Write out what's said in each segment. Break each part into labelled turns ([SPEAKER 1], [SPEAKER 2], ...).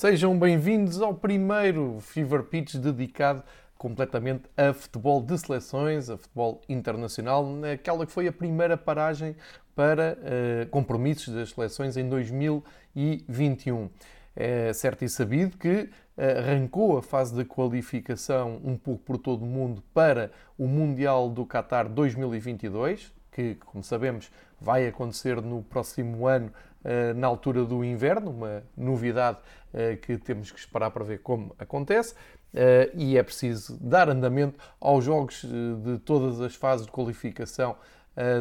[SPEAKER 1] Sejam bem-vindos ao primeiro Fever Pitch dedicado completamente a futebol de seleções, a futebol internacional, naquela que foi a primeira paragem para uh, compromissos das seleções em 2021. É certo e sabido que uh, arrancou a fase de qualificação um pouco por todo o mundo para o Mundial do Qatar 2022, que, como sabemos, vai acontecer no próximo ano eh, na altura do inverno, uma novidade eh, que temos que esperar para ver como acontece. Eh, e é preciso dar andamento aos jogos de todas as fases de qualificação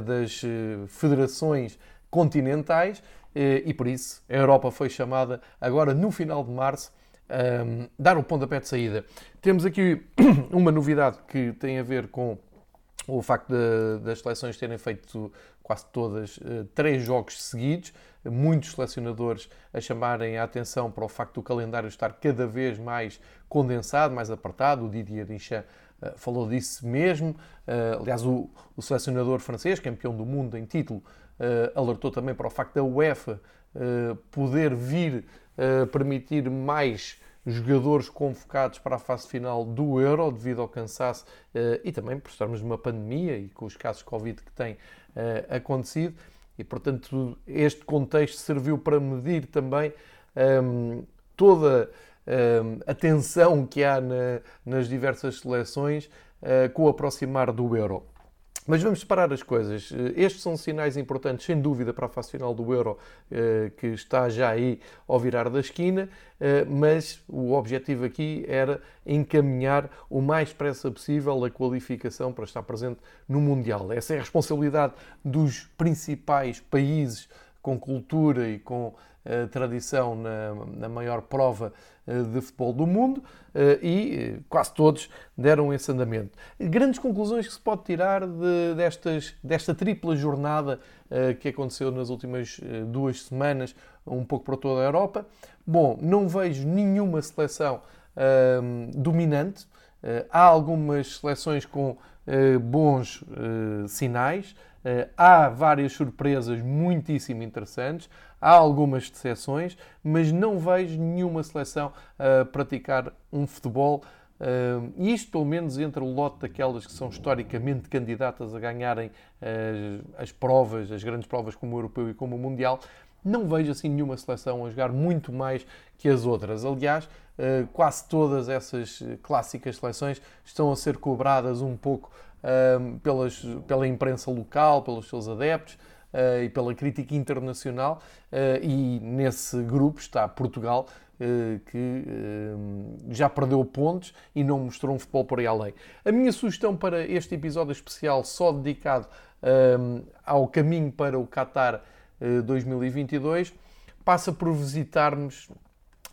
[SPEAKER 1] das federações continentais e por isso a Europa foi chamada agora no final de março a dar o pontapé de saída. Temos aqui uma novidade que tem a ver com o facto de, das seleções terem feito quase todas três jogos seguidos muitos selecionadores a chamarem a atenção para o facto do calendário estar cada vez mais condensado, mais apertado. O Didier Deschamps uh, falou disso mesmo. Uh, aliás, o, selecionador francês, campeão do mundo em título, alertou também para o facto da UEFA poder vir permitir mais jogadores convocados para a fase final do Euro devido ao cansaço e também por estarmos numa pandemia e com os casos de Covid que têm acontecido. E, portanto, este contexto serviu para medir também um, toda um, a tensão que há na, nas diversas seleções uh, com o aproximar do Euro. Mas vamos separar as coisas. Eh, estes são sinais importantes, sem dúvida, para a fase final do Euro, eh, que está já aí ao virar da esquina, eh, mas o objetivo aqui era encaminhar o mais depressa possível a qualificação para estar presente no Mundial. Essa é a responsabilidade dos principais países com cultura e com tradição na, na, maior prova de futebol do mundo e quase todos deram esse andamento. Grandes conclusões que se pode tirar de, destas, desta tripla jornada que aconteceu nas últimas duas semanas, um pouco para toda a Europa. Bom, não vejo nenhuma seleção dominante. há algumas seleções com bons sinais. Uh, há várias surpresas muitíssimo interessantes, há algumas decepções, mas não vejo nenhuma seleção a praticar um futebol, uh, isto pelo menos entre o lote daquelas que são historicamente candidatas a ganharem as provas, as grandes provas como o Europeu e como o Mundial, não vejo assim nenhuma seleção a jogar muito mais que as outras. Aliás, quase todas essas clássicas seleções estão a ser cobradas um pouco pelas, pela imprensa local, pelos seus adeptos uh, e pela crítica internacional. Uh, e nesse grupo está Portugal, uh, que já perdeu pontos e não mostrou um futebol por aí além. A minha sugestão para este episódio especial, só dedicado ao caminho para o Qatar 2022, passa por visitarmos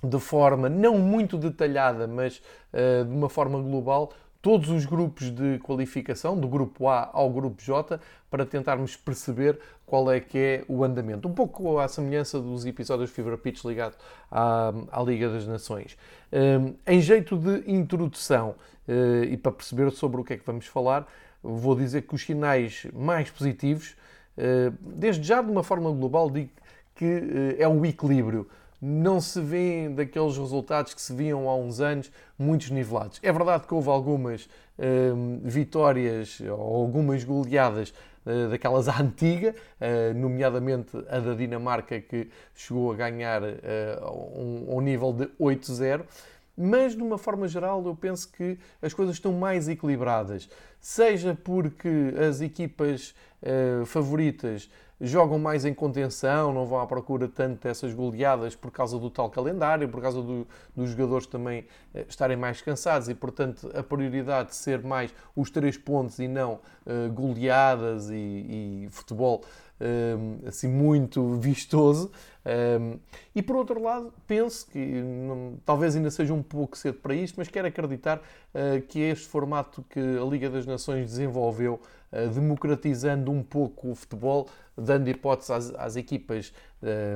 [SPEAKER 1] de forma não muito detalhada, mas de uma forma global, todos os grupos de qualificação, do grupo A ao grupo J, para tentarmos perceber qual é que é o andamento. Um pouco à semelhança dos episódios Fever Pitch ligado à, à Liga das Nações. Um, em jeito de introdução uh, e para perceber sobre o que é que vamos falar, vou dizer que os sinais mais positivos, uh, desde já de uma forma global, digo que uh, é o equilíbrio não se vêem daqueles resultados que se viam há uns anos, muitos nivelados. É verdade que houve algumas hum, vitórias ou algumas goleadas uh, daquelas à antiga, uh, nomeadamente a da Dinamarca, que chegou a ganhar uh, um, nível de 8-0 mas de uma forma geral eu penso que as coisas estão mais equilibradas, seja porque as equipas favoritas jogam mais em contenção, não vão à procura tanto dessas goleadas por causa do tal calendário, por causa do, dos jogadores também eh, estarem mais cansados e, portanto, a prioridade de ser mais os três pontos e não uh, goleadas e, e futebol uh, assim muito vistoso. Um, e por outro lado, penso que não, talvez ainda seja um pouco cedo para isto, mas quero acreditar uh, que este formato que a Liga das Nações desenvolveu, democratizando um pouco o futebol, dando hipótese às, às equipas,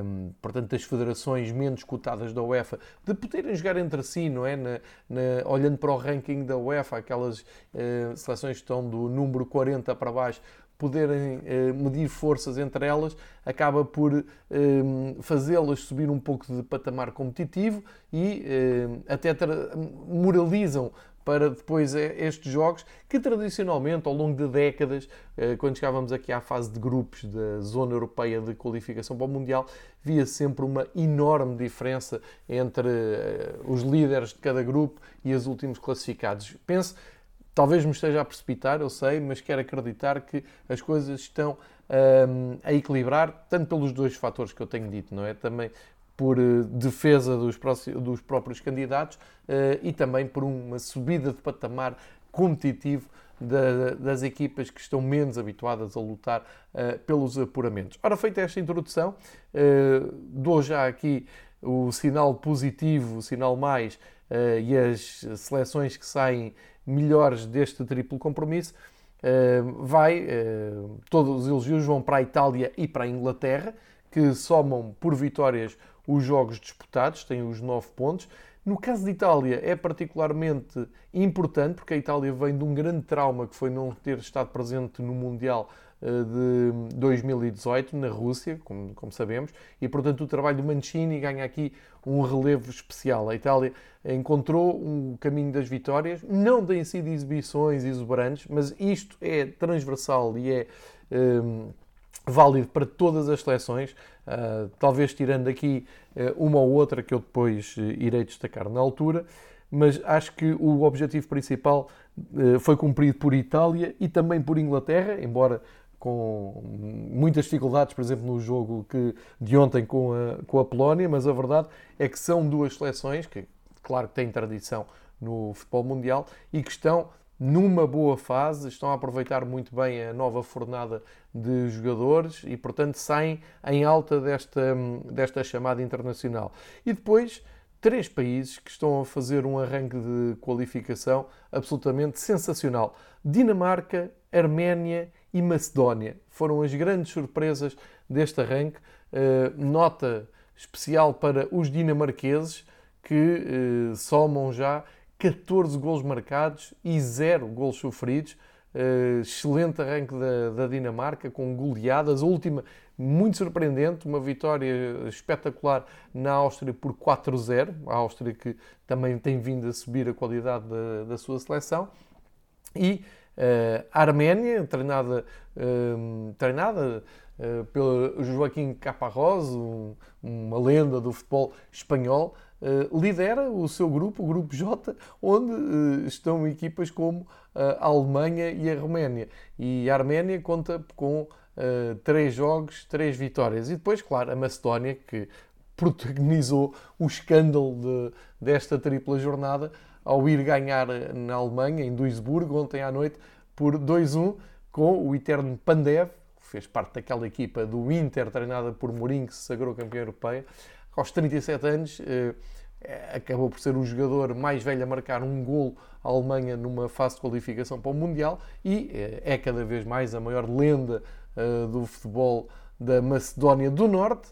[SPEAKER 1] um, portanto, das federações menos cotadas da UEFA, de poderem jogar entre si, não é? Na, na, olhando para o ranking da UEFA, aquelas uh, seleções que estão do número 40 para baixo poderem uh, medir forças entre elas, acaba por uh, fazê-las subir um pouco de patamar competitivo e até moralizam para depois estes jogos que tradicionalmente ao longo de décadas, quando chegávamos aqui à fase de grupos da zona europeia de qualificação para o Mundial, via sempre uma enorme diferença entre os líderes de cada grupo e os últimos classificados. Penso Talvez me esteja a precipitar, eu sei, mas quero acreditar que as coisas estão um, a equilibrar, tanto pelos dois fatores que eu tenho dito, não é? Também por uh, defesa dos, dos, próprios candidatos uh, e também por uma subida de patamar competitivo da, das equipas que estão menos habituadas a lutar uh, pelos apuramentos. Ora, feita esta introdução, dou já aqui o sinal positivo, o sinal mais e as seleções que saem melhores deste triplo compromisso, eh, vai, eh, todos os elogios vão para a Itália e para a Inglaterra, que somam por vitórias os jogos disputados, têm os 9 pontos. No caso de Itália é particularmente importante porque a Itália vem de um grande trauma que foi não ter estado presente no Mundial de 2018 na Rússia, como, como, sabemos, e portanto o trabalho do Mancini ganha aqui um relevo especial. A Itália encontrou um caminho das vitórias, não têm sido exibições exuberantes, mas isto é transversal e é um, válido para todas as seleções, uh, talvez tirando aqui uh, uma ou outra que eu depois uh, irei destacar na altura mas acho que o objetivo principal foi cumprido por Itália e também por Inglaterra, embora com muitas dificuldades, por exemplo, no jogo que, de ontem com a, com a Polónia, mas a verdade é que são duas seleções que, claro, têm tradição no futebol mundial e que estão numa boa fase, estão a aproveitar muito bem a nova fornada de jogadores e, portanto, saem em alta desta, desta chamada internacional. E depois, três países que estão a fazer um arranque de qualificação absolutamente sensacional: Dinamarca, Arménia e Macedónia. Foram as grandes surpresas deste arranque. Uh, nota especial para os dinamarqueses, que uh, somam já 14 gols marcados e 0 gols sofridos. Uh, excelente arranque da, da, Dinamarca, com goleadas. A última, muito surpreendente, uma vitória espetacular na Áustria por 4-0. A Áustria que também tem vindo a subir a qualidade da, da sua seleção. E Uh, a Arménia, treinada, uh, treinada uh, pelo Joaquim Caparrós, um, uma lenda do futebol espanhol, lidera o seu grupo, o Grupo J, onde estão equipas como a Alemanha e a Roménia. E a Arménia conta com três jogos, três vitórias. E depois, claro, a Macedónia, que protagonizou o escândalo de, desta tripla jornada, ao ir ganhar na Alemanha, em Duisburgo, ontem à noite, por 2-1, com o eterno Pandev, que fez parte daquela equipa do Inter, treinada por Mourinho, que se sagrou campeão europeu. Aos 37 anos, eh, acabou por ser o jogador mais velho a marcar um gol à Alemanha numa fase de qualificação para o Mundial e eh, é cada vez mais a maior lenda eh, do futebol da Macedónia do Norte.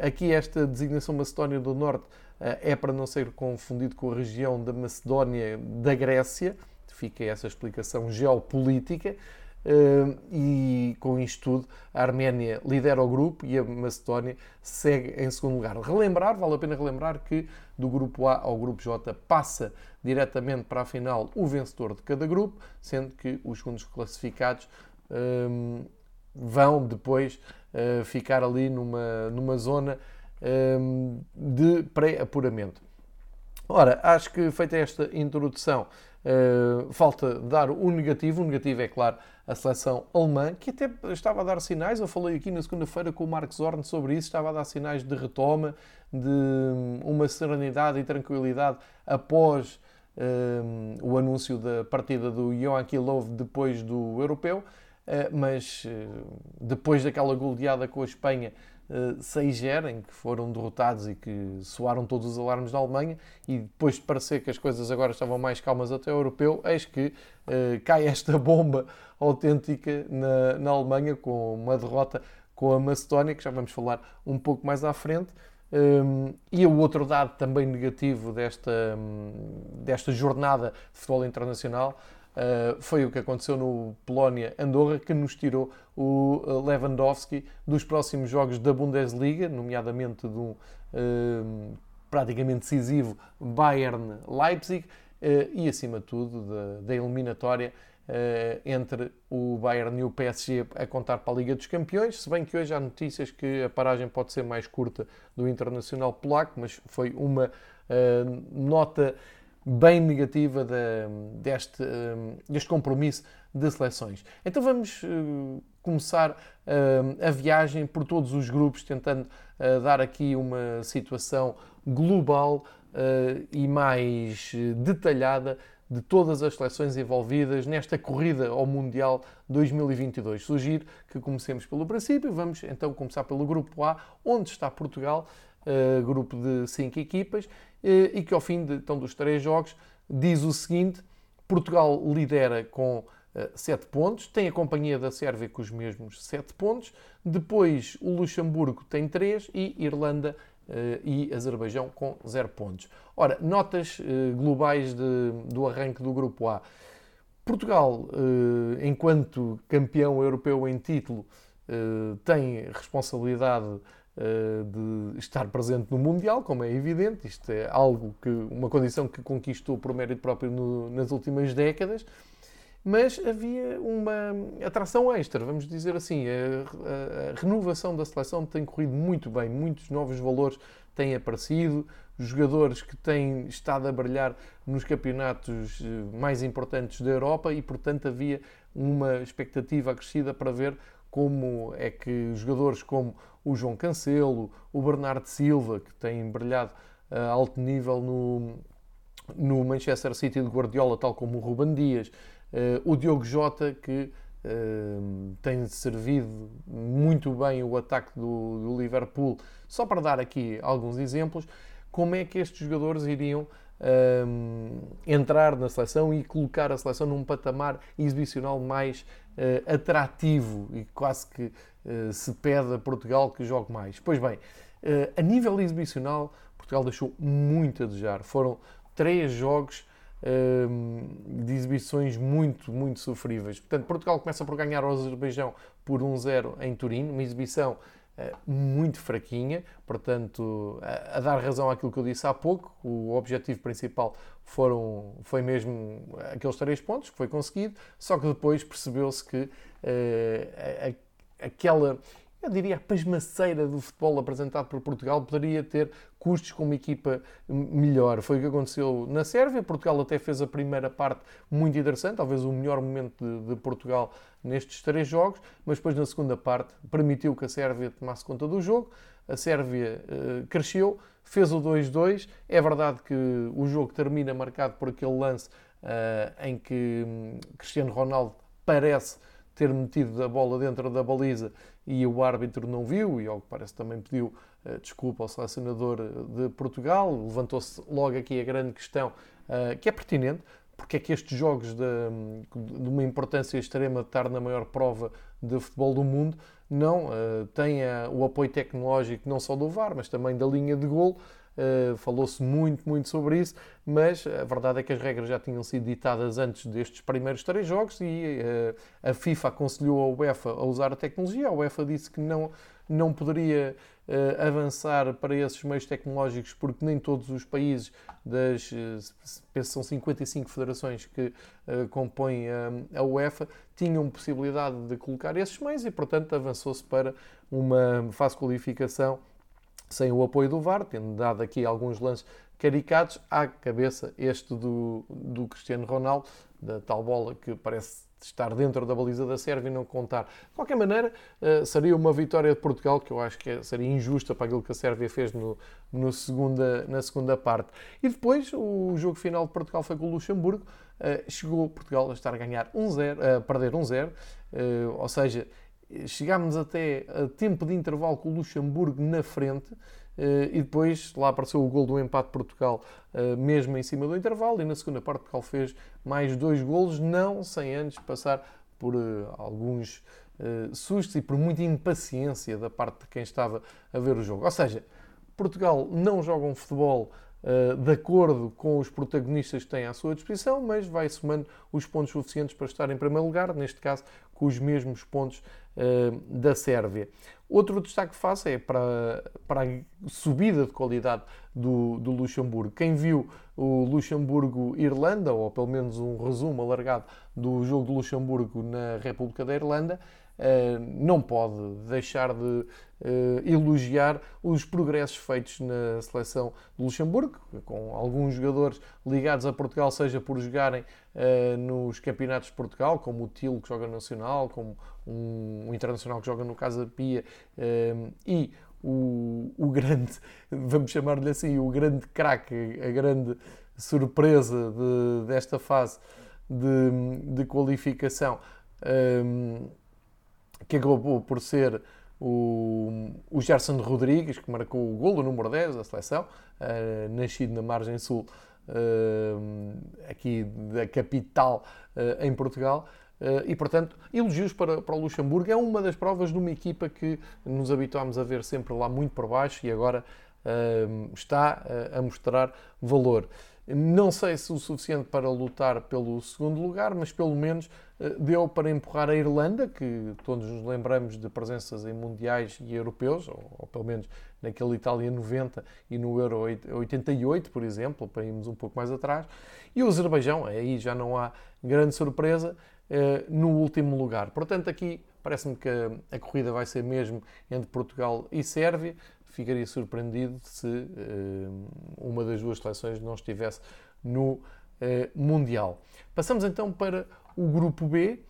[SPEAKER 1] Aqui esta designação Macedónia do Norte é para não ser confundido com a região da Macedónia da Grécia, fica essa explicação geopolítica. E com isto tudo, a Arménia lidera o grupo e a Macedónia segue em segundo lugar. Relembrar, vale a pena relembrar que do grupo A ao grupo J passa diretamente para a final o vencedor de cada grupo, sendo que os segundos classificados vão depois uh, ficar ali numa, numa zona um, de pré-apuramento. Ora, acho que feita esta introdução, uh, falta dar o negativo. O negativo é, claro, a seleção alemã, que até estava a dar sinais. Eu falei aqui na segunda-feira com o Marcos Zorn sobre isso, estava a dar sinais de retoma, de uma serenidade e tranquilidade após um, o anúncio da partida do Joachim Löw depois do Europeu. Uh, mas uh, depois daquela goleada com a Espanha 6-0, em que foram derrotados e que soaram todos os alarmes da Alemanha, e depois de parecer que as coisas agora estavam mais calmas até o europeu, eis que uh, cai esta bomba autêntica na, na Alemanha com uma derrota com a Macedónia, que já vamos falar um pouco mais à frente. Um, e o outro dado também negativo desta, um, desta jornada de futebol internacional Uh, foi o que aconteceu no Polónia-Andorra, que nos tirou o Lewandowski dos próximos jogos da Bundesliga, nomeadamente de um uh, praticamente decisivo Bayern-Leipzig uh, e, acima de tudo, da, da eliminatória entre o Bayern e o PSG a contar para a Liga dos Campeões, se bem que hoje há notícias que a paragem pode ser mais curta do Internacional Polaco, mas foi uma nota bem negativa de, deste, eh, deste compromisso de seleções. Então vamos uh, começar uh, a viagem por todos os grupos, tentando dar aqui uma situação global e mais detalhada de todas as seleções envolvidas nesta corrida ao Mundial 2022. Sugiro que comecemos pelo princípio. Vamos então começar pelo grupo A, onde está Portugal, grupo de cinco equipas, e que ao fim de, então, dos três jogos diz o seguinte: Portugal lidera com 7 pontos, tem a companhia da Sérvia com os mesmos 7 pontos, depois o Luxemburgo tem 3 e Irlanda e Azerbaijão com 0 pontos. Ora, notas globais de, do arranque do grupo A. Portugal, enquanto campeão europeu em título, tem responsabilidade eh, de estar presente no Mundial, como é evidente. Isto é algo que, uma condição que conquistou por mérito próprio no, nas últimas décadas. Mas havia uma atração extra, vamos dizer assim. A, a, a renovação da seleção tem corrido muito bem, muitos novos valores têm aparecido, jogadores que têm estado a brilhar nos campeonatos eh, mais importantes da Europa e, portanto, havia uma expectativa acrescida para ver como é que jogadores como o João Cancelo, o Bernardo Silva, que tem brilhado a alto nível no, no Manchester City de Guardiola, tal como o Ruben Dias, uh, o Diogo Jota, que uh, tem servido muito bem o ataque do, do, Liverpool. Só para dar aqui alguns exemplos, como é que estes jogadores iriam entrar na seleção e colocar a seleção num patamar exibicional mais uh, atrativo e quase que uh, se pede a Portugal que jogue mais. Pois bem, uh, a nível exibicional, Portugal deixou muito a desejar. Foram três jogos de exibições muito, muito sofríveis. Portanto, Portugal começa por ganhar o Azerbaijão por 1-0 em Turim, uma exibição muito fraquinha, portanto, a, a, dar razão àquilo que eu disse há pouco, o objetivo principal foram, foi mesmo aqueles três pontos que foi conseguido, só que depois percebeu-se que uh, a, aquela, eu diria, a pasmaceira do futebol apresentado por Portugal poderia ter custos com uma equipa melhor. Foi o que aconteceu na Sérvia. Portugal até fez a primeira parte muito interessante, talvez o melhor momento de, de Portugal nestes três jogos, mas depois na segunda parte permitiu que a Sérvia tomasse conta do jogo. A Sérvia uh, cresceu, fez o 2-2. É verdade que o jogo termina marcado por aquele lance uh, em que um, Cristiano Ronaldo parece ter metido a bola dentro da baliza e o árbitro não viu, e ao que parece também pediu uh, desculpa ao selecionador de Portugal. Levantou-se logo aqui a grande questão, uh, que é pertinente, porque é que estes jogos de, de, uma importância extrema de estar na maior prova de futebol do mundo não uh, têm o apoio tecnológico não só do VAR, mas também da linha de gol. Uh, Falou-se muito, muito sobre isso, mas a verdade é que as regras já tinham sido ditadas antes destes primeiros três jogos e uh, a FIFA aconselhou a UEFA a usar a tecnologia. A UEFA disse que não, não poderia uh, avançar para esses meios tecnológicos porque nem todos os países das, penso são 55 federações que compõem a, a UEFA, tinham possibilidade de colocar esses meios e, portanto, avançou-se para uma fase de qualificação sem o apoio do VAR, tendo dado aqui alguns lances caricatos, à cabeça este do, do Cristiano Ronaldo, da tal bola que parece estar dentro da baliza da Sérvia e não contar. De qualquer maneira, uh, seria uma vitória de Portugal que eu acho que seria injusta para aquilo que a Sérvia fez no, no segunda, na segunda parte. E depois, o jogo final de Portugal foi com o Luxemburgo. Uh, chegou Portugal a estar a ganhar 1-0, a perder 1-0, uh, ou seja, chegámos até a tempo de intervalo com o Luxemburgo na frente eh, e depois lá apareceu o gol do empate de Portugal eh, mesmo em cima do intervalo e na segunda parte Portugal fez mais dois golos, não sem antes passar por eh, alguns sustos e por muita impaciência da parte de quem estava a ver o jogo. Ou seja, Portugal não joga um futebol uh, de acordo com os protagonistas que têm à sua disposição, mas vai somando os pontos suficientes para estar em primeiro lugar, neste caso com os mesmos pontos uh, da Sérvia. Outro destaque que faço é para, para a subida de qualidade do, do Luxemburgo. Quem viu o Luxemburgo-Irlanda, ou pelo menos um resumo alargado do jogo do Luxemburgo na República da Irlanda, eh, não pode deixar de eh, elogiar os progressos feitos na seleção de Luxemburgo, com alguns jogadores ligados a Portugal, seja por jogarem eh, nos campeonatos de Portugal, como o Tilo que joga no Nacional, como um, internacional que joga no Casa Pia, e o, o grande, vamos chamar-lhe assim, o grande craque, a grande surpresa de, desta fase de, de qualificação que acabou por ser o, o Gerson Rodrigues, que marcou o golo número 10 da seleção, uh, nascido na margem sul uh, aqui da capital uh, em Portugal. e, portanto, elogios para, para o Luxemburgo. É uma das provas de uma equipa que nos habituámos a ver sempre lá muito por baixo e agora está a mostrar valor. Não sei se o suficiente para lutar pelo segundo lugar, mas pelo menos deu para empurrar a Irlanda, que todos nos lembramos de presenças em mundiais e europeus, ou, ou pelo menos naquele Itália 90 e no Euro 88, por exemplo, para irmos um pouco mais atrás. E o Azerbaijão, aí já não há grande surpresa, eh, no último lugar. Portanto, aqui parece-me que a, a corrida vai ser mesmo entre Portugal e Sérvia ficaria surpreendido se uh, uma das duas seleções não estivesse no uh, Mundial. Passamos então para o grupo B,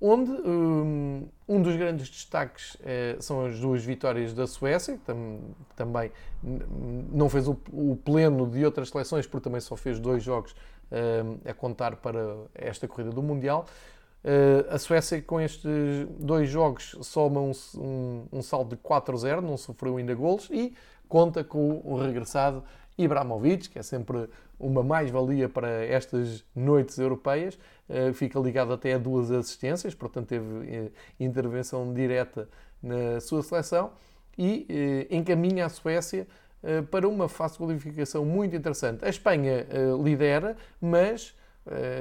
[SPEAKER 1] onde um, eh, um dos grandes destaques uh, são as duas vitórias da Suécia, que tam também não fez o, pleno de outras seleções, porque também só fez dois jogos a contar para esta corrida do Mundial. A Suécia, com estes dois jogos, soma um, um, um saldo de 4-0, não sofreu ainda golos e conta com o regressado Ibrahimovic, que é sempre uma mais-valia para estas noites europeias. Uh, fica ligado até a duas assistências, portanto, teve uh, intervenção direta na sua seleção e encaminha a Suécia para uma fase de qualificação muito interessante. A Espanha lidera, mas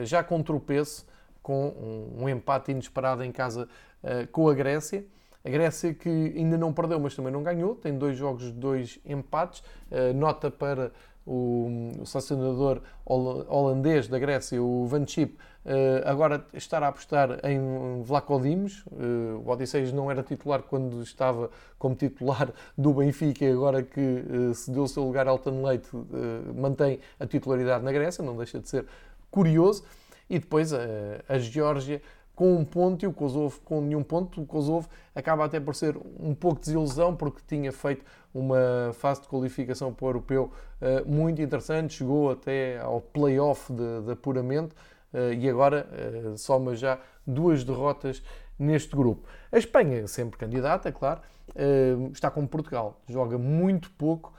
[SPEAKER 1] já com tropeço com um, empate inesperado em casa com a Grécia. A Grécia que ainda não perdeu, mas também não ganhou, tem dois jogos, dois empates. Uh, nota para o, o selecionador holandês da Grécia, o Van Chip, uh, agora estar a apostar em Vlaco Dimos. Uh, o Odisseias não era titular quando estava como titular do Benfica e agora que uh, se deu o seu lugar a Alton Leite, mantém a titularidade na Grécia, não deixa de ser curioso. E depois a, a Geórgia com um ponto e o Kosovo com nenhum ponto. O Kosovo acaba até por ser um pouco de desilusão porque tinha feito uma fase de qualificação para o europeu uh, muito interessante, chegou até ao play-off de, de, apuramento uh, e agora uh, soma já duas derrotas neste grupo. A Espanha, sempre candidata, claro, está como Portugal, joga muito pouco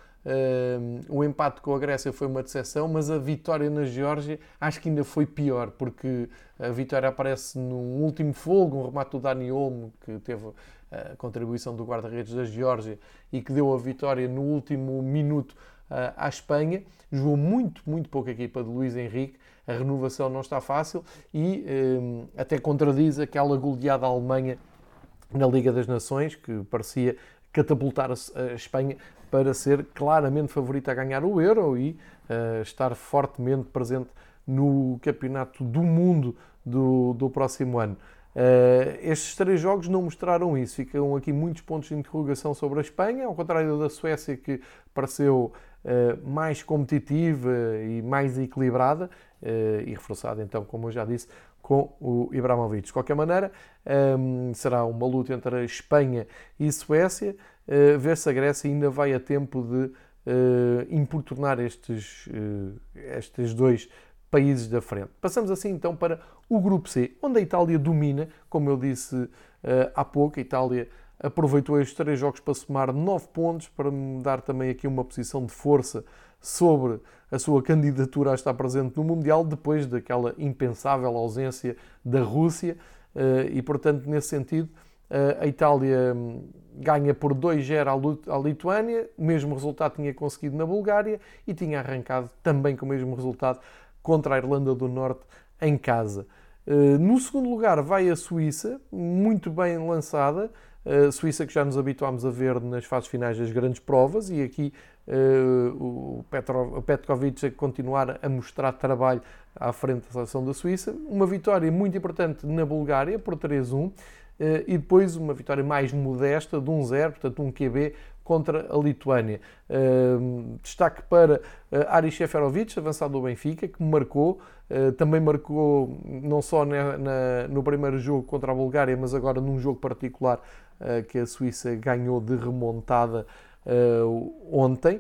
[SPEAKER 1] o empate com a Grécia foi uma decepção, mas a vitória na Geórgia acho que ainda foi pior, porque a vitória aparece num último fogo, um remate do Dani Olmo, que teve a contribuição do guarda-redes da Geórgia e que deu a vitória no último minuto uh, à Espanha. Jogou muito, muito pouco a equipa de Luís Henrique, a renovação não está fácil e até contradiz aquela goleada à Alemanha na Liga das Nações, que parecia catapultar a Espanha para ser claramente favorita a ganhar o Euro e uh, estar fortemente presente no Campeonato do Mundo do, do próximo ano. Uh, estes três jogos não mostraram isso, ficam aqui muitos pontos de interrogação sobre a Espanha, ao contrário da Suécia, que pareceu uh, mais competitiva e mais equilibrada, uh, e reforçada, então, como eu já disse, com o Ibrahimovic. De qualquer maneira, um, será uma luta entre a Espanha e a Suécia, uh, ver se a Grécia ainda vai a tempo de uh, importunar estes, uh, estes dois países da frente. Passamos assim então para o grupo C, onde a Itália domina, como eu disse uh, há pouco, a Itália aproveitou estes três jogos para somar nove pontos, para me dar também aqui uma posição de força sobre a sua candidatura a estar presente no Mundial, depois daquela impensável ausência da Rússia, uh, e portanto, nesse sentido, a Itália hum, ganha por 2-0 à Lituânia, o mesmo resultado tinha conseguido na Bulgária e tinha arrancado também com o mesmo resultado contra a Irlanda do Norte em casa. Eh, no segundo lugar vai a Suíça, muito bem lançada, a Suíça que já nos habituámos a ver nas fases finais das grandes provas e aqui uh, o, Petkovic a continuar a mostrar trabalho à frente da seleção da Suíça. Uma vitória muito importante na Bulgária por 3-1 eh, e depois uma vitória mais modesta de 1-0, portanto um QB contra a Lituânia. Destaque para uh, Aris Sheferovic, avançado do Benfica, que marcou, uh, também marcou não só no primeiro jogo contra a Bulgária, mas agora num jogo particular uh, que a Suíça ganhou de remontada ontem.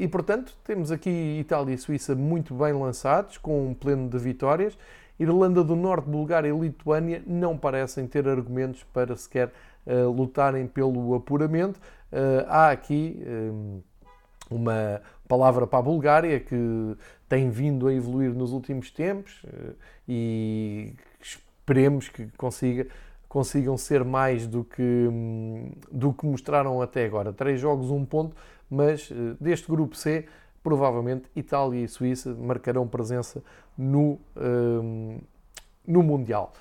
[SPEAKER 1] e portanto, temos aqui Itália e Suíça muito bem lançados, com um pleno de vitórias. Irlanda do Norte, Bulgária e Lituânia não parecem ter argumentos para sequer lutarem pelo apuramento. Uh, há aqui um, uma palavra para a Bulgária que tem vindo a evoluir nos últimos tempos uh, e esperemos que consiga, consigam ser mais do que, um, do que mostraram até agora. Três jogos, um ponto, mas deste grupo C provavelmente Itália e Suíça marcarão presença no, um, no Mundial.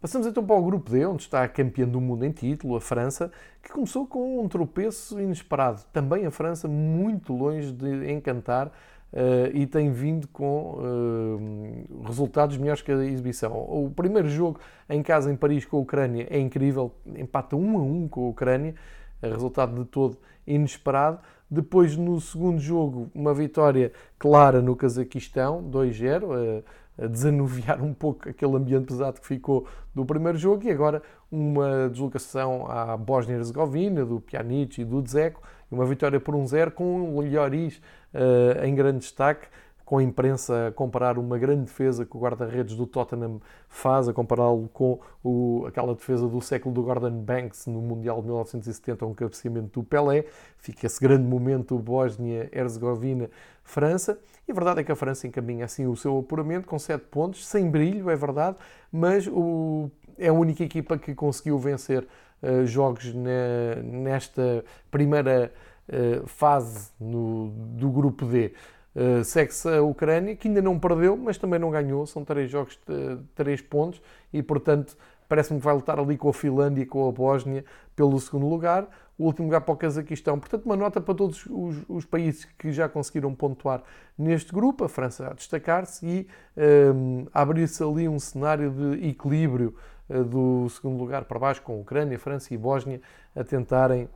[SPEAKER 1] Passamos então para o grupo D, onde está a campeã do mundo em título, a França, que começou com um tropeço inesperado. Também a França muito longe de encantar uh, e tem vindo com uh, resultados melhores que a exibição. O primeiro jogo em casa em Paris com a Ucrânia é incrível, empata 1 a 1 com a Ucrânia, resultado de todo inesperado. Depois, no segundo jogo, uma vitória clara no Cazaquistão, 2-0, a, a desanuviar um pouco aquele ambiente pesado que ficou do primeiro jogo. E agora uma deslocação à Bósnia-Herzegovina, do Pjanic e do Dzeko, uma vitória por 1-0 com o Lloris uh, em grande destaque com a imprensa a comparar uma grande defesa que o guarda-redes do Tottenham faz, a compará-lo com o, aquela defesa do século do Gordon Banks no Mundial de 1970, um cabeceamento do Pelé. Fica esse grande momento Bósnia-Herzegovina-França. E a verdade é que a França encaminha assim o seu apuramento com 7 pontos, sem brilho, é verdade, mas o, é a única equipa que conseguiu vencer uh, jogos ne, nesta primeira uh, fase no, do grupo D. Uh, Segue-se a Ucrânia, que ainda não perdeu, mas também não ganhou. São três jogos de três pontos e, portanto, parece-me que vai lutar ali com a Finlândia e com a Bósnia pelo segundo lugar. O último lugar para o Cazaquistão. Portanto, uma nota para todos os, os países que já conseguiram pontuar neste grupo. A França a destacar-se e um, ehm, abrir-se ali um cenário de equilíbrio uh, do segundo lugar para baixo, com a Ucrânia, França e Bósnia a tentarem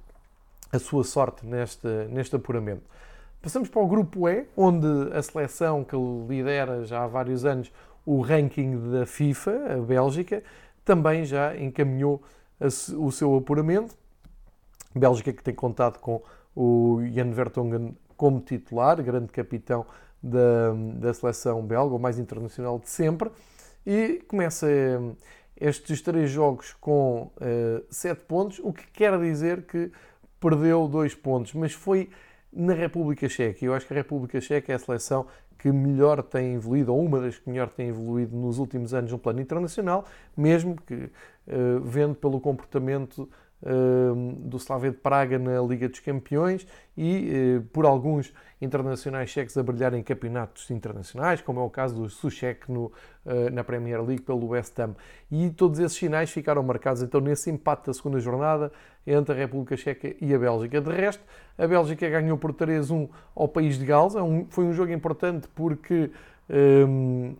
[SPEAKER 1] a sua sorte neste, neste apuramento. Passamos para o grupo E, onde a seleção que lidera já há vários anos o ranking da FIFA, a Bélgica, também já encaminhou o seu apuramento. A Bélgica que tem contado com o Jan Vertonghen como titular, grande capitão da, da seleção belga, o mais internacional de sempre, e começa eh, estes três jogos com uh, sete pontos, o que quer dizer que perdeu dois pontos, mas foi na República Checa. Eu acho que a República Checa é a seleção que melhor tem evoluído, ou uma das que melhor tem evoluído nos últimos anos no plano internacional, mesmo que, uh, vendo pelo comportamento do Slavia de Praga na Liga dos Campeões e uh, por alguns internacionais checos a brilhar em campeonatos internacionais, como é o caso do Suchek no, na Premier League pelo West Ham. E todos esses sinais ficaram marcados então nesse empate da segunda jornada, entre a República Checa e a Bélgica. De resto, a Bélgica ganhou por 3-1 ao país de Gales. É foi um jogo importante porque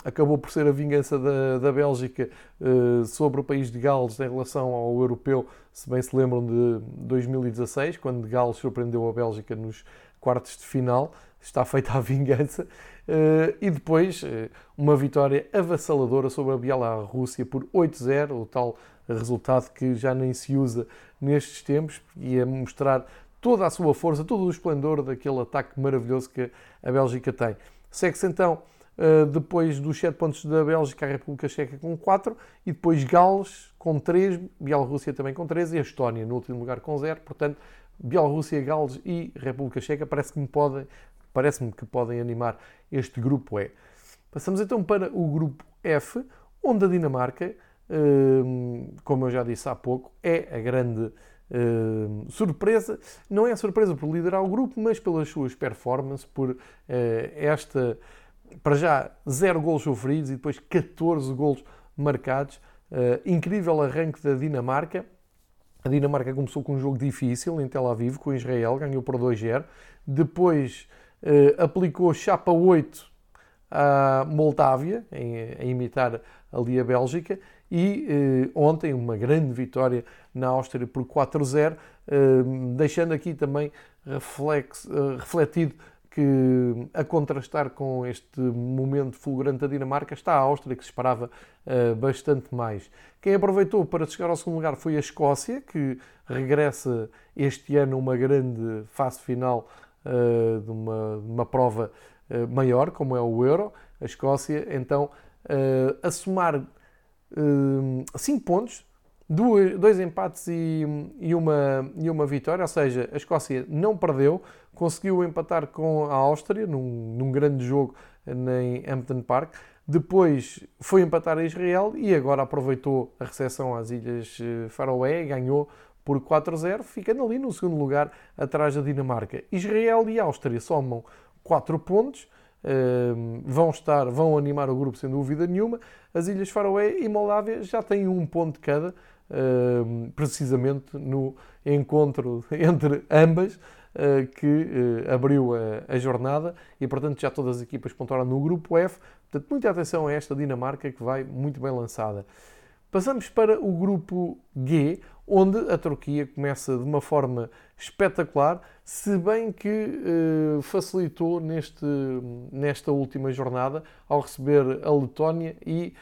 [SPEAKER 1] acabou por ser a vingança da, da Bélgica uh, sobre o país de Gales em relação ao europeu, se bem se lembram de 2016, quando Gales surpreendeu a Bélgica nos quartos de final. Está feita a vingança. Uh, e depois uh, uma vitória avassaladora sobre a Bielorrússia por 8-0, o tal resultado que já nem se usa nestes tempos e a mostrar toda a sua força, todo o esplendor daquele ataque maravilhoso que a Bélgica tem. Segue-se então, eh, depois dos 7 pontos da Bélgica, a República Checa com 4 e depois Gales com 3, Bielorrússia também com 3 e a Estónia no último lugar com 0. Portanto, Bielorrússia, Gales e República Checa parece que me podem, parece-me que podem animar este grupo E. Passamos então para o grupo F, onde a Dinamarca como eu já disse há pouco, é a grande surpresa. Não é surpresa por liderar o grupo, mas pelas suas performances, por esta, para já, zero gols sofridos e depois 14 gols marcados. incrível arranque da Dinamarca a Dinamarca começou com um jogo difícil em Tel Aviv, com Israel, ganhou por 2-0. Depois eh, aplicou chapa 8 à Moldávia, em, a imitar ali a Bélgica. E eh, ontem uma grande vitória na Áustria por 4-0, eh, deixando aqui também reflex, eh, refletido que, a contrastar com este momento fulgurante da Dinamarca, está a Áustria, que se esperava uh, bastante mais. Quem aproveitou para chegar ao segundo lugar foi a Escócia, que regressa este ano uma grande fase final uh, de, uma, de, uma, prova uh, maior, como é o Euro. A Escócia, então, a somar 5 pontos, dois empates e, e, uma, e uma vitória, ou seja, a Escócia não perdeu, conseguiu empatar com a Áustria num, num grande jogo em Hampton Park. Depois foi empatar a Israel e agora aproveitou a recepção às Ilhas eh, Faroé e ganhou por 4-0, ficando ali no segundo lugar atrás da Dinamarca. Israel e Áustria somam 4 pontos, eh, vão estar, vão animar o grupo sem dúvida nenhuma. As Ilhas Faroé e Moldávia já têm um ponto cada, eh, precisamente no encontro entre ambas. Eh, que eh, abriu a, jornada e, portanto, já todas as equipas pontuaram no grupo F. Portanto, muita atenção a esta Dinamarca que vai muito bem lançada. Passamos para o grupo G, onde a Turquia começa de uma forma espetacular, se bem que eh, facilitou neste, nesta última jornada ao receber a Letónia e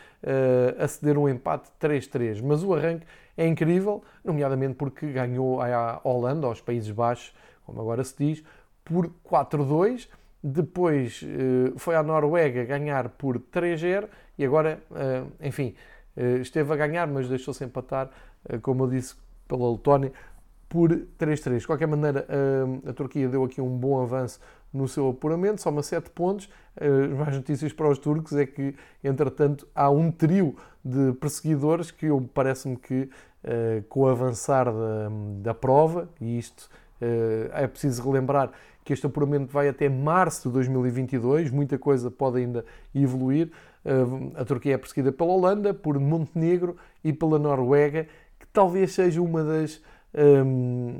[SPEAKER 1] aceder um empate 3-3. Mas o arranque é incrível, nomeadamente porque ganhou a Holanda, aos Países Baixos, como agora se diz, por 4-2. Depois eh, foi à Noruega ganhar por 3-0 e agora, eh, enfim, eh, esteve a ganhar, mas deixou-se empatar, como eu disse, pela Letónia por 3-3. De qualquer maneira, a Turquia deu aqui um bom avanço no seu apuramento, soma 7 pontos. As mais notícias para os turcos é que, entretanto, há um trio de perseguidores que parece-me que, com o avançar da, da prova, e isto é preciso relembrar que este apuramento vai até março de 2022, muita coisa pode ainda evoluir. Eh, a Turquia é perseguida pela Holanda, por Montenegro e pela Noruega, que talvez seja uma das. Hum,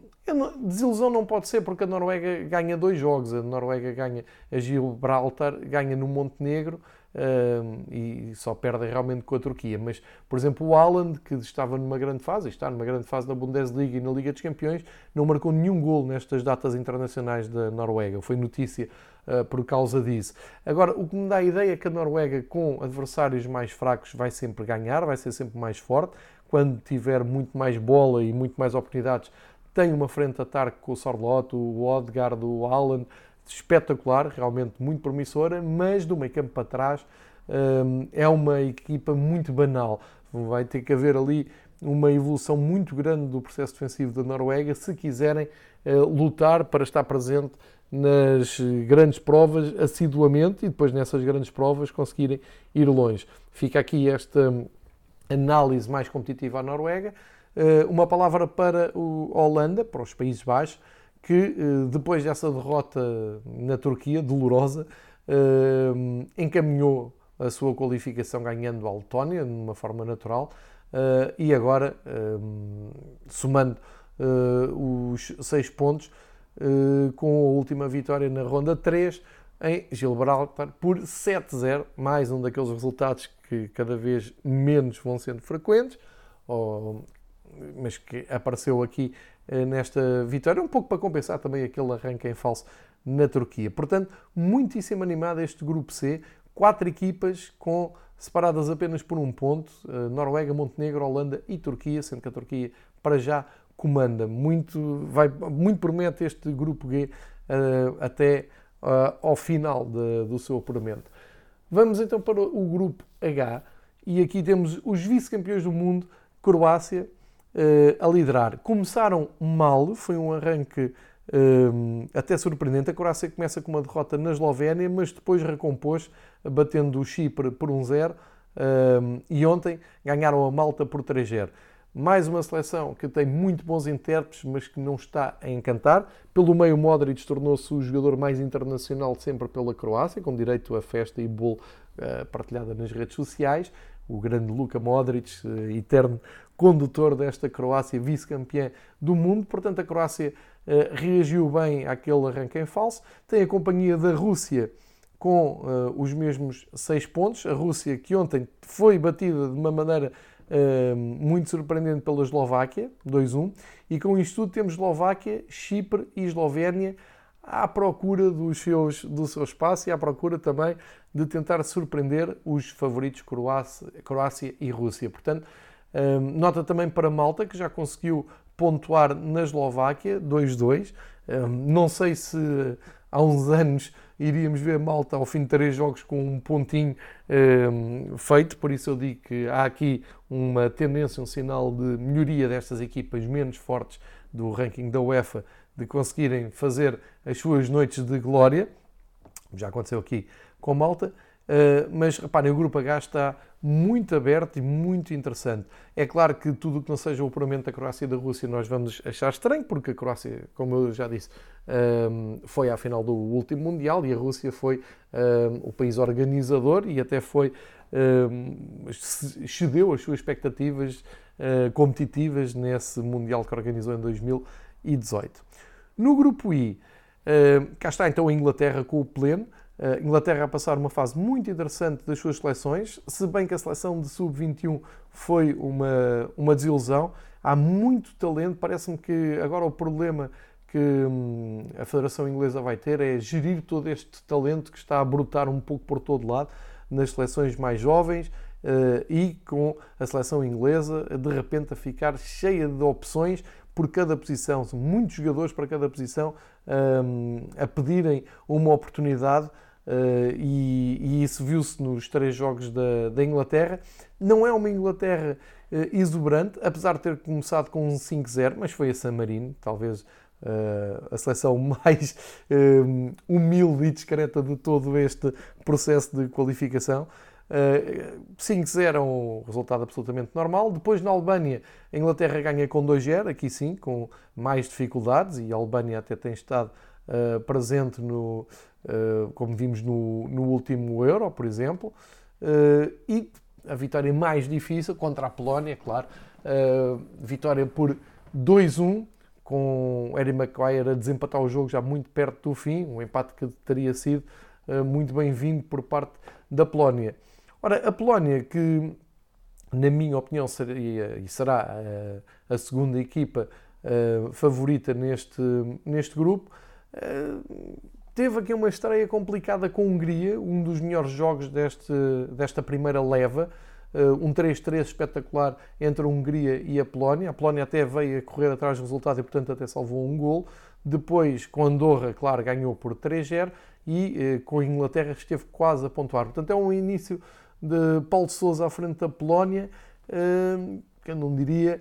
[SPEAKER 1] desilusão não pode ser, porque a Noruega ganha dois jogos. A Noruega ganha a Gibraltar, ganha no Montenegro e só perdem realmente com a Turquia. Mas, por exemplo, o Haaland, que estava numa grande fase, está numa grande fase na Bundesliga e na Liga dos Campeões, não marcou nenhum gol nestas datas internacionais da Noruega. Foi notícia uh, por causa disso. Agora, o que me dá a ideia é que a Noruega, com adversários mais fracos, vai sempre ganhar, vai ser sempre mais forte. Quando tiver muito mais bola e muito mais oportunidades, tem uma frente a ataque com o Sorloth, o Odegaard, o Haaland, espetacular, realmente muito promissora, mas do meio campo para trás hum, é uma equipa muito banal. Vai ter que haver ali uma evolução muito grande do processo defensivo da Noruega se quiserem eh, lutar para estar presente nas grandes provas assiduamente e depois nessas grandes provas conseguirem ir longe. Fica aqui esta análise mais competitiva à Noruega. Eh, uma palavra para a Holanda, para os Países Baixos que eh, depois dessa derrota na Turquia, dolorosa, eh, encaminhou a sua qualificação ganhando a Letónia de uma forma natural eh, e agora, somando os seis pontos, com a última vitória na ronda 3 em Gibraltar por 7-0, mais um daqueles resultados que cada vez menos vão sendo frequentes, mas que apareceu aqui nesta vitória, um pouco para compensar também aquele arranque em falso na Turquia. Portanto, muitíssimo animado este grupo C, quatro equipas com separadas apenas por um ponto, eh, Noruega, Montenegro, Holanda e Turquia, sendo que a Turquia para já comanda. Muito, vai, muito promete este grupo G uh, até ao final de, do seu apuramento. Vamos então para o grupo H e aqui temos os vice-campeões do mundo, Croácia, a liderar. Começaram mal, foi um arranque uh, até surpreendente. A Croácia começa com uma derrota na Eslovénia, mas depois recompôs, batendo o Chipre por um zero. e ontem ganharam a Malta por 3-0. Mais uma seleção que tem muito bons intérpretes, mas que não está a encantar. Pelo meio, Modric tornou-se o jogador mais internacional sempre pela Croácia, com direito a festa e bolo uh, partilhada nas redes sociais. O grande Luka Modric, eterno condutor desta Croácia, vice-campeã do mundo. Portanto, a Croácia uh, reagiu bem àquele arranque em falso. Tem a companhia da Rússia com os mesmos seis pontos. A Rússia que ontem foi batida de uma maneira muito surpreendente pela Eslováquia, 2-1, e com isto tudo temos Eslováquia, Chipre e Eslovénia à procura dos seus, do seu espaço e à procura também de tentar surpreender os favoritos Croácia, Croácia e Rússia. Portanto, nota também para Malta, que já conseguiu pontuar na Eslováquia, 2-2. Não sei se há uns anos iríamos ver Malta ao fim de três jogos com um pontinho feito, por isso eu digo que há aqui uma tendência, um sinal de melhoria destas equipas menos fortes do ranking da UEFA de conseguirem fazer as suas noites de glória. Já aconteceu aqui com Malta. Uh, mas reparem, o grupo H está muito aberto e muito interessante. É claro que tudo o que não seja o apuramento da Croácia e da Rússia nós vamos achar estranho, porque a Croácia, como eu já disse, um, foi à final do último Mundial e a Rússia foi um, o país organizador e até foi um, cedeu as suas expectativas uh, competitivas nesse Mundial que organizou em 2018. No grupo I, cá está então a Inglaterra com o pleno. A Inglaterra a passar uma fase muito interessante das suas seleções, se bem que a seleção de sub-21 foi uma, uma desilusão. Há muito talento, parece-me que agora o problema que hum, a Federação Inglesa vai ter é gerir todo este talento que está a brotar um pouco por todo lado nas seleções mais jovens uh, e com a seleção inglesa de repente a ficar cheia de opções por cada posição, são muitos jogadores para cada posição um, a pedirem uma oportunidade. Uh, e, e, isso viu-se nos três jogos da, da, Inglaterra. Não é uma Inglaterra uh, exuberante, apesar de ter começado com um 5-0, mas foi a San Marino, talvez Uh, a seleção mais humilde e discreta de todo este processo de qualificação. Uh, 5-0 é um resultado absolutamente normal. Depois, na Albânia, a Inglaterra ganha com 2-0, aqui sim, com mais dificuldades, e a Albânia até tem estado presente, no, como vimos no, no, último Euro, por exemplo. e a vitória mais difícil contra a Polónia, claro, vitória por 2-1 com Harry Maguire a desempatar o jogo já muito perto do fim, um empate que teria sido muito bem-vindo por parte da Polónia. Ora, a Polónia, que na minha opinião seria e será a segunda equipa favorita neste, neste grupo, teve aqui uma estreia complicada com a Hungria, um dos melhores jogos deste, desta primeira leva. Eh, um 3-3 espetacular entre a Hungria e a Polónia. A Polónia até veio a correr atrás do resultado e, portanto, até salvou um gol. Depois, com Andorra, claro, ganhou por 3-0 e eh, com a Inglaterra esteve quase a pontuar. Portanto, é um início de Paulo Sousa à frente da Polónia, eh, que eu não diria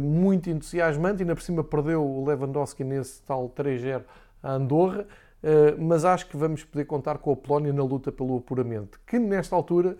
[SPEAKER 1] muito entusiasmante. Ainda por cima perdeu o Lewandowski nesse tal 3-0 a Andorra. Mas acho que vamos poder contar com a Polónia na luta pelo apuramento, que nesta altura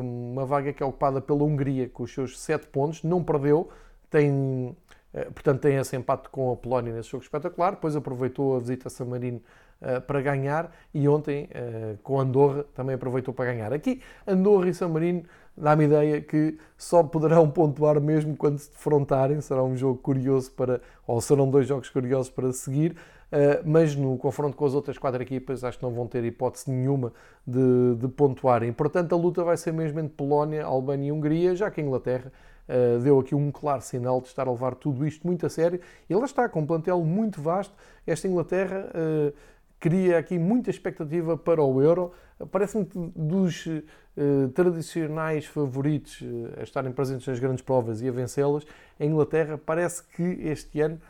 [SPEAKER 1] uma vaga que é ocupada pela Hungria com os seus 7 pontos, não perdeu, tem, eh, portanto tem esse empate com a Polónia nesse jogo espetacular, depois aproveitou a visita a San Marino eh, para ganhar e ontem eh, com Andorra também aproveitou para ganhar. Aqui Andorra e San Marino dá-me ideia que só poderão pontuar mesmo quando se defrontarem, será um jogo curioso para, ou serão dois jogos curiosos para seguir, eh, mas no confronto com as outras quatro equipas acho que não vão ter hipótese nenhuma de, de pontuarem. Portanto, a luta vai ser mesmo entre Polónia, Albânia e Hungria, já que a Inglaterra uh, deu aqui um claro sinal de estar a levar tudo isto muito a sério. E lá está, com um plantel muito vasto, esta Inglaterra uh, cria aqui muita expectativa para o Euro. Parece-me que dos uh, tradicionais favoritos a estarem presentes nas grandes provas e a vencê-las, a Inglaterra parece que este ano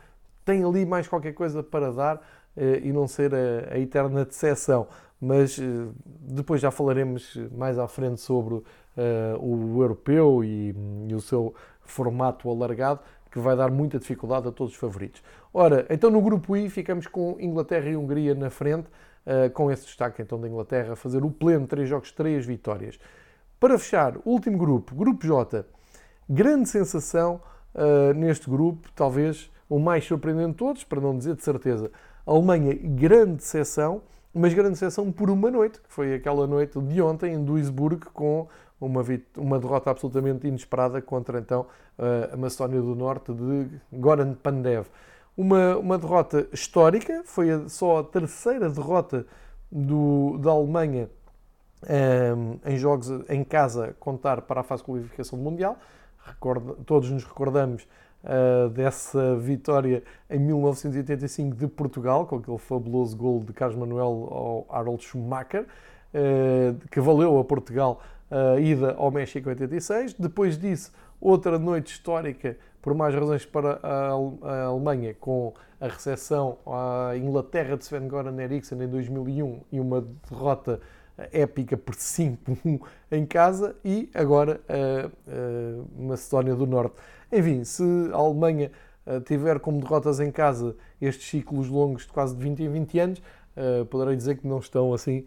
[SPEAKER 1] tem ali mais qualquer coisa para dar eh, e não ser a, a eterna decepção. Mas eh, depois já falaremos mais à frente sobre uh, o europeu e, e, o seu formato alargado, que vai dar muita dificuldade a todos os favoritos. Ora, então no grupo I ficamos com Inglaterra e Hungria na frente, uh, com esse destaque então da Inglaterra fazer o pleno, três jogos, três vitórias. Para fechar, último grupo, Grupo J. Grande sensação uh, neste grupo, talvez o mais surpreendente de todos, para não dizer de certeza. Alemanha, grande decepção, mas grande decepção por uma noite, que foi aquela noite de ontem em Duisburg, com uma, uma derrota absolutamente inesperada contra então a Macedónia do Norte de Goran Pandev. Uma, uma derrota histórica, foi a, só a terceira derrota do, da Alemanha um, em jogos em casa contar para a fase de qualificação do Mundial. Recordo, todos nos recordamos uh, dessa vitória em 1985 de Portugal, com aquele fabuloso gol de Carlos Manuel ao Harold Schumacher, uh, que valeu a Portugal a ida ao México em 86. Depois disso, outra noite histórica, por mais razões para a Alemanha, com a recepção à Inglaterra de Sven-Goran Eriksson em 2001 e uma derrota épica por 5-1 em casa e agora a, a Macedónia do Norte. Enfim, se a Alemanha tiver como derrotas em casa estes ciclos longos de quase de 20 em 20 anos, poderei dizer que não estão assim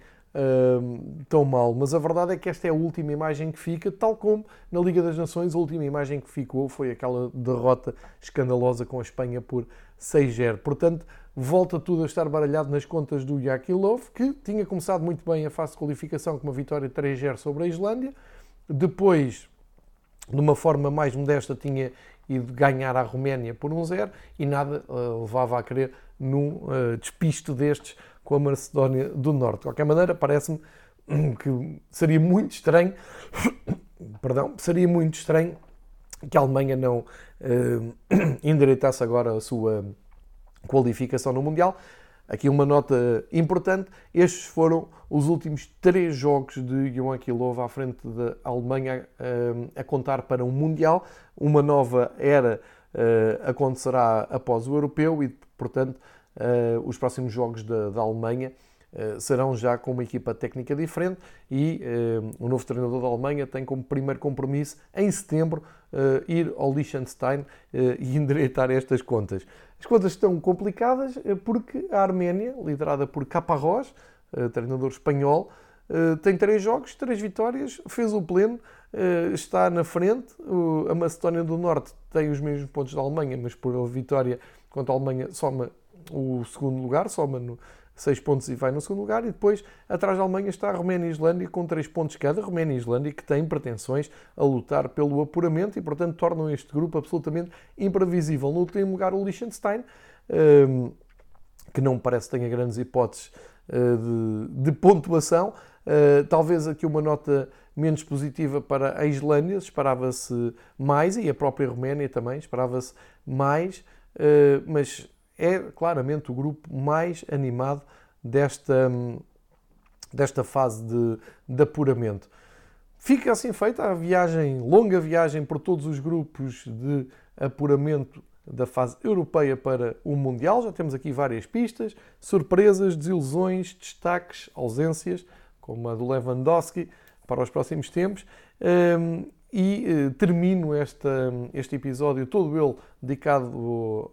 [SPEAKER 1] tão mal. Mas a verdade é que esta é a última imagem que fica, tal como na Liga das Nações, a última imagem que ficou foi aquela derrota escandalosa com a Espanha por 6-0. Portanto, volta tudo a estar baralhado nas contas do Yakilov, que tinha começado muito bem a fase de qualificação com uma vitória 3-0 sobre a Islândia. Depois, de uma forma mais modesta, tinha ido ganhar a Roménia por 1-0 e nada uh, levava a crer num uh, despiste destes com a Macedónia do Norte. De qualquer maneira, parece-me que seria muito estranho, perdão, seria muito estranho que a Alemanha não uh, endireitasse agora a sua qualificação no Mundial. Aqui uma nota importante: estes foram os últimos três jogos de Johan Kilov à frente da Alemanha uh, a contar para um Mundial. Uma nova era uh, acontecerá após o Europeu e, portanto, uh, os próximos jogos da, Alemanha uh, serão já com uma equipa técnica diferente e o novo treinador da Alemanha tem como primeiro compromisso, em setembro, ir ao Liechtenstein e endireitar estas contas. As contas estão complicadas porque a Arménia, liderada por Caparrós, treinador espanhol, tem três jogos, três vitórias, fez o pleno, está na frente. A Macedónia do Norte tem os mesmos pontos da Alemanha, mas por vitória contra a Alemanha soma o segundo lugar, soma no 6 pontos e vai no segundo lugar, e depois atrás da Alemanha está a Roménia e a Islândia com 3 pontos cada. Roménia e Islândia que têm pretensões a lutar pelo apuramento e, portanto, tornam este grupo absolutamente imprevisível. No último lugar, o Liechtenstein, ehm, que não parece que tenha grandes hipóteses eh, de, de pontuação. Eh, talvez aqui uma nota menos positiva para a Islândia, esperava-se mais, e a própria Roménia também, esperava-se mais, eh, mas é claramente o grupo mais animado desta, desta fase de, de apuramento. Fica assim feita a viagem, longa viagem por todos os grupos de apuramento da fase europeia para o Mundial. Já temos aqui várias pistas, surpresas, desilusões, destaques, ausências, como a do Lewandowski para os próximos tempos. Hum, e uh, termino esta, este episódio, todo ele dedicado uh,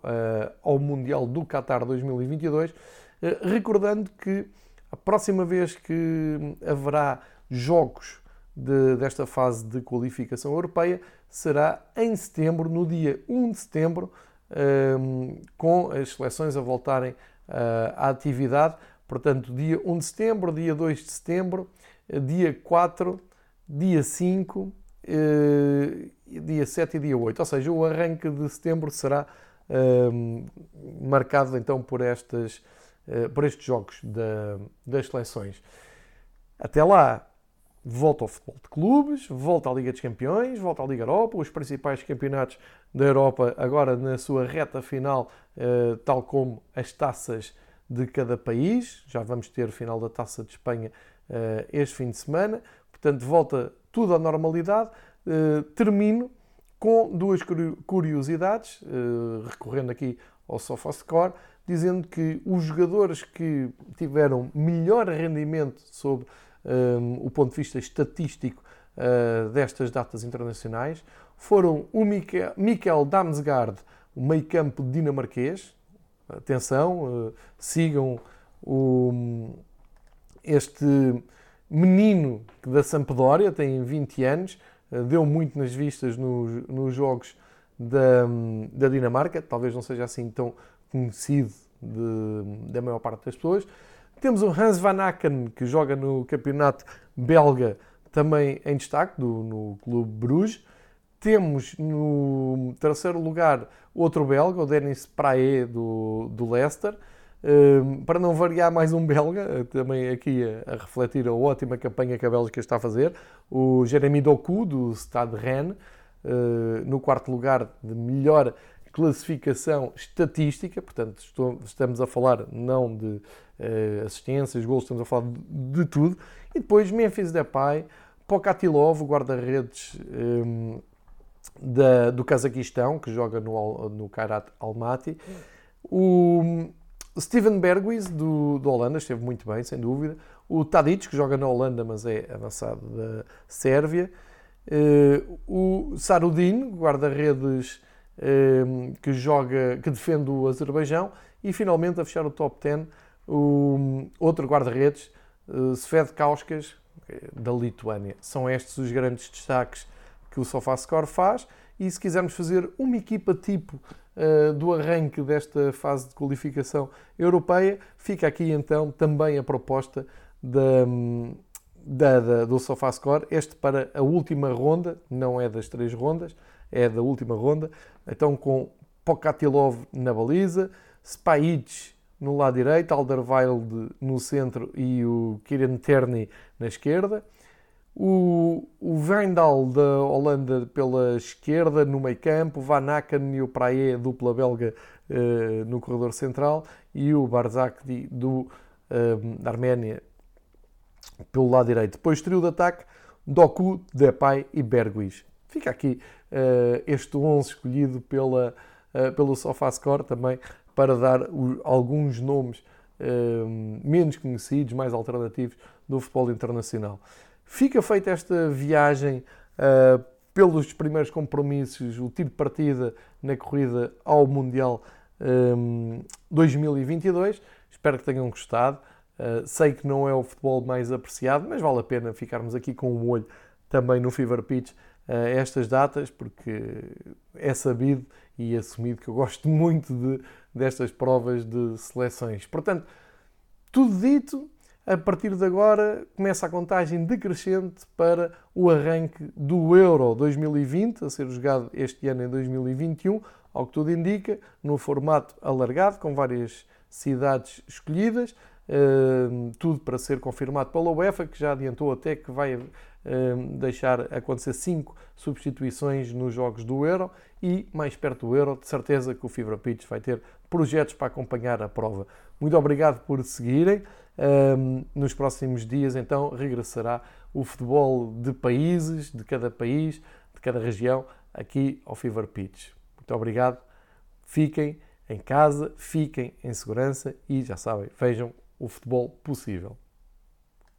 [SPEAKER 1] ao Mundial do Qatar 2022, uh, eh, recordando que a próxima vez que haverá jogos de, desta fase de qualificação europeia será em setembro, no dia 1 de setembro, com as seleções a voltarem à atividade. Portanto, dia 1 de setembro, dia 2 de setembro, dia 4, dia 5 eh, dia 7 e dia 8, ou seja, o arranque de setembro será ehm, marcado então por, estas, uh, por estes jogos da, das seleções. Até lá, volta ao futebol de clubes, volta à Liga dos Campeões, volta à Liga Europa, os principais campeonatos da Europa agora na sua reta final, uh, tal como as taças de cada país. Já vamos ter a final da Taça de Espanha este fim de semana. Portanto, volta tudo à normalidade. Uh, termino com duas curiosidades, uh, recorrendo aqui ao SofaScore, dizendo que os jogadores que tiveram melhor rendimento sob um, o ponto de vista estatístico uh, destas datas internacionais foram o Michael Damsgaard, o meio campo dinamarquês. Atenção, sigam o, este menino da Sampdoria, tem 20 anos, eh, deu muito nas vistas nos, nos jogos da, da, Dinamarca, talvez não seja assim tão conhecido de, da maior parte das pessoas. Temos o Hans Van Aken, que joga no campeonato belga, também em destaque, do, no Clube Bruges. Temos no terceiro lugar outro belga, o Denis Praé, do, do Leicester. Um, para não variar mais um belga, também aqui a, a, refletir a ótima campanha que a Bélgica está a fazer, o Jeremy Doku, do Stade Rennes, uh, no quarto lugar de melhor classificação estatística, portanto estou, estamos a falar não de uh, assistências, gols, estamos a falar de, de, tudo. E depois Memphis Depay, Pokatilov, o guarda-redes um, da, do Cazaquistão, que joga no, no Kairat Almaty, o Steven Berghuis, do, do Holanda, esteve muito bem, sem dúvida. O Tadic, que joga na Holanda, mas é avançado da Sérvia. Uh, o Sarudin, guarda-redes uh, que joga, que defende o Azerbaijão. E finalmente, a fechar o top 10, o outro guarda-redes, uh, Sved Kauskas, da Lituânia. São estes os grandes destaques que o SofaScore faz. E se quisermos fazer uma equipa tipo do arranque desta fase de qualificação europeia, fica aqui então também a proposta da, da, da, do SofaScore. Este para a última ronda, não é das três rondas, é da última ronda. Então com Pokatilov na baliza, Spajic no lado direito, Alderweireld no centro e o Kieran Tierney na esquerda. O, o da Holanda pela esquerda, no meio campo, Van Aken e o Praé, dupla belga, uh, no corredor central, e o Barzak do, uh, da Arménia pelo lado direito. Depois, trio de ataque, Doku, Depay e Berguis. Fica aqui uh, este 11 escolhido pela, pelo SofaScore também para dar o, alguns nomes menos conhecidos, mais alternativos do futebol internacional. Fica feita esta viagem uh, pelos primeiros compromissos, o tiro de partida na corrida ao Mundial um, 2022. Espero que tenham gostado. Uh, sei que não é o futebol mais apreciado, mas vale a pena ficarmos aqui com um olho também no Fever Pitch uh, estas datas, porque é sabido e assumido que eu gosto muito de, destas provas de seleções. Portanto, tudo dito, a partir de agora começa a contagem decrescente para o arranque do Euro 2020, a ser jogado este ano em 2021, ao que tudo indica, no formato alargado, com várias cidades escolhidas, uh, tudo para ser confirmado pela UEFA, que já adiantou até que vai uh, deixar acontecer cinco substituições nos jogos do Euro e, mais perto do Euro, de certeza que o Fibra Pitch vai ter projetos para acompanhar a prova. Muito obrigado por seguirem. Um, nos próximos dias, então, regressará o futebol de países, de cada país, de cada região, aqui ao Fever Pitch. Muito obrigado. Fiquem em casa, fiquem em segurança e já sabem, vejam o futebol possível.